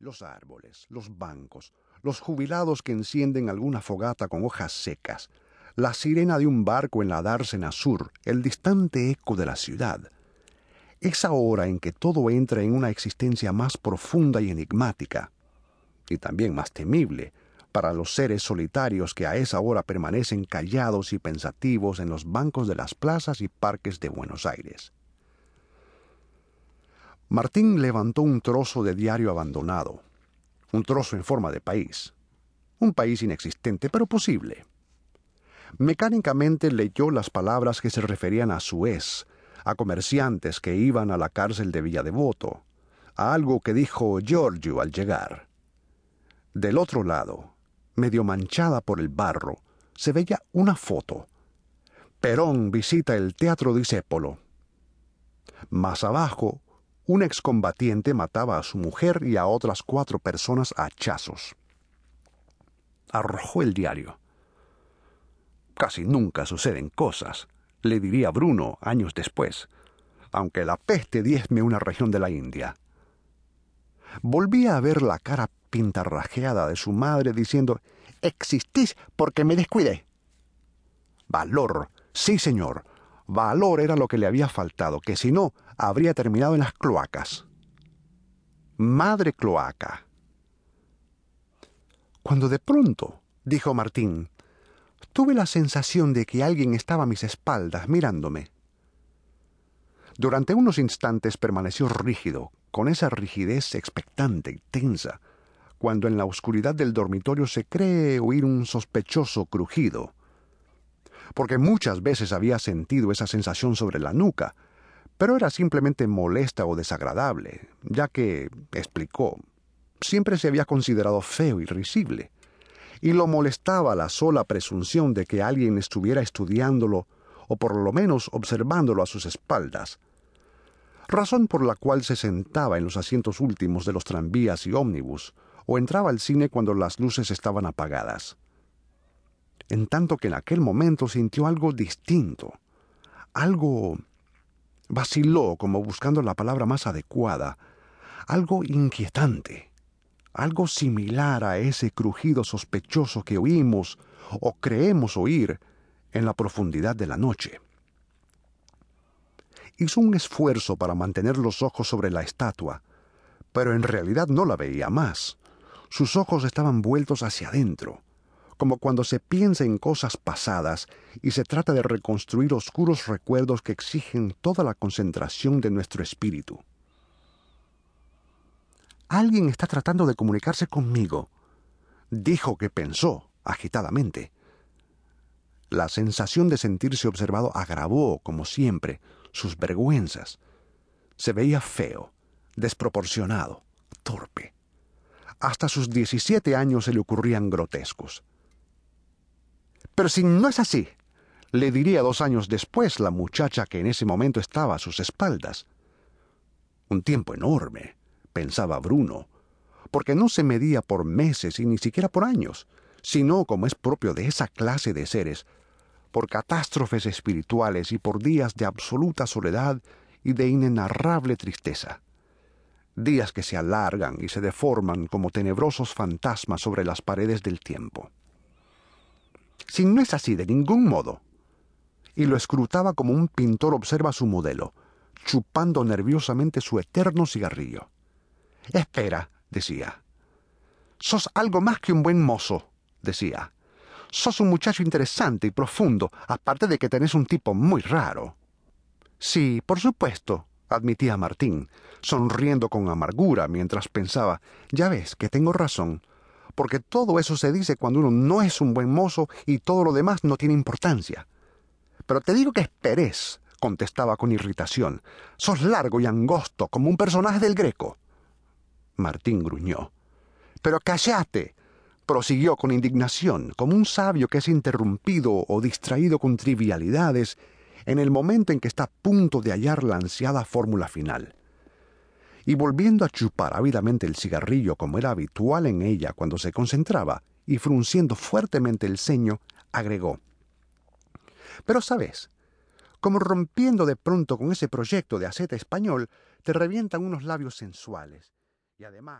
los árboles, los bancos, los jubilados que encienden alguna fogata con hojas secas, la sirena de un barco en la dársena sur, el distante eco de la ciudad. Esa hora en que todo entra en una existencia más profunda y enigmática, y también más temible, para los seres solitarios que a esa hora permanecen callados y pensativos en los bancos de las plazas y parques de Buenos Aires. Martín levantó un trozo de diario abandonado, un trozo en forma de país, un país inexistente pero posible. Mecánicamente leyó las palabras que se referían a Suez, a comerciantes que iban a la cárcel de Villa Devoto, a algo que dijo Giorgio al llegar. Del otro lado, medio manchada por el barro, se veía una foto. Perón visita el Teatro Disépolo. Más abajo, un excombatiente mataba a su mujer y a otras cuatro personas a hachazos. Arrojó el diario. Casi nunca suceden cosas, le diría Bruno años después, aunque la peste diezme una región de la India. Volvía a ver la cara pintarrajeada de su madre diciendo Existís porque me descuidé. Valor. Sí, señor. Valor era lo que le había faltado, que si no, habría terminado en las cloacas. Madre cloaca. Cuando de pronto, dijo Martín, tuve la sensación de que alguien estaba a mis espaldas mirándome. Durante unos instantes permaneció rígido, con esa rigidez expectante y tensa, cuando en la oscuridad del dormitorio se cree oír un sospechoso crujido. Porque muchas veces había sentido esa sensación sobre la nuca, pero era simplemente molesta o desagradable, ya que, explicó, siempre se había considerado feo y risible, y lo molestaba la sola presunción de que alguien estuviera estudiándolo o por lo menos observándolo a sus espaldas, razón por la cual se sentaba en los asientos últimos de los tranvías y ómnibus, o entraba al cine cuando las luces estaban apagadas. En tanto que en aquel momento sintió algo distinto, algo... vaciló como buscando la palabra más adecuada, algo inquietante, algo similar a ese crujido sospechoso que oímos o creemos oír en la profundidad de la noche. Hizo un esfuerzo para mantener los ojos sobre la estatua, pero en realidad no la veía más. Sus ojos estaban vueltos hacia adentro, como cuando se piensa en cosas pasadas y se trata de reconstruir oscuros recuerdos que exigen toda la concentración de nuestro espíritu. Alguien está tratando de comunicarse conmigo, dijo que pensó, agitadamente. La sensación de sentirse observado agravó, como siempre, sus vergüenzas. Se veía feo, desproporcionado, torpe hasta sus 17 años se le ocurrían grotescos. Pero si no es así, le diría dos años después la muchacha que en ese momento estaba a sus espaldas. Un tiempo enorme, pensaba Bruno, porque no se medía por meses y ni siquiera por años, sino, como es propio de esa clase de seres, por catástrofes espirituales y por días de absoluta soledad y de inenarrable tristeza días que se alargan y se deforman como tenebrosos fantasmas sobre las paredes del tiempo. Si no es así de ningún modo, y lo escrutaba como un pintor observa su modelo, chupando nerviosamente su eterno cigarrillo. Espera, decía. Sos algo más que un buen mozo, decía. Sos un muchacho interesante y profundo, aparte de que tenés un tipo muy raro. Sí, por supuesto, admitía Martín, sonriendo con amargura mientras pensaba, ya ves que tengo razón, porque todo eso se dice cuando uno no es un buen mozo y todo lo demás no tiene importancia. Pero te digo que esperes, contestaba con irritación. Sos largo y angosto, como un personaje del Greco. Martín gruñó. Pero cállate, prosiguió con indignación, como un sabio que es interrumpido o distraído con trivialidades en el momento en que está a punto de hallar la ansiada fórmula final. Y volviendo a chupar ávidamente el cigarrillo como era habitual en ella cuando se concentraba, y frunciendo fuertemente el ceño, agregó Pero sabes, como rompiendo de pronto con ese proyecto de aceta español, te revientan unos labios sensuales. Y además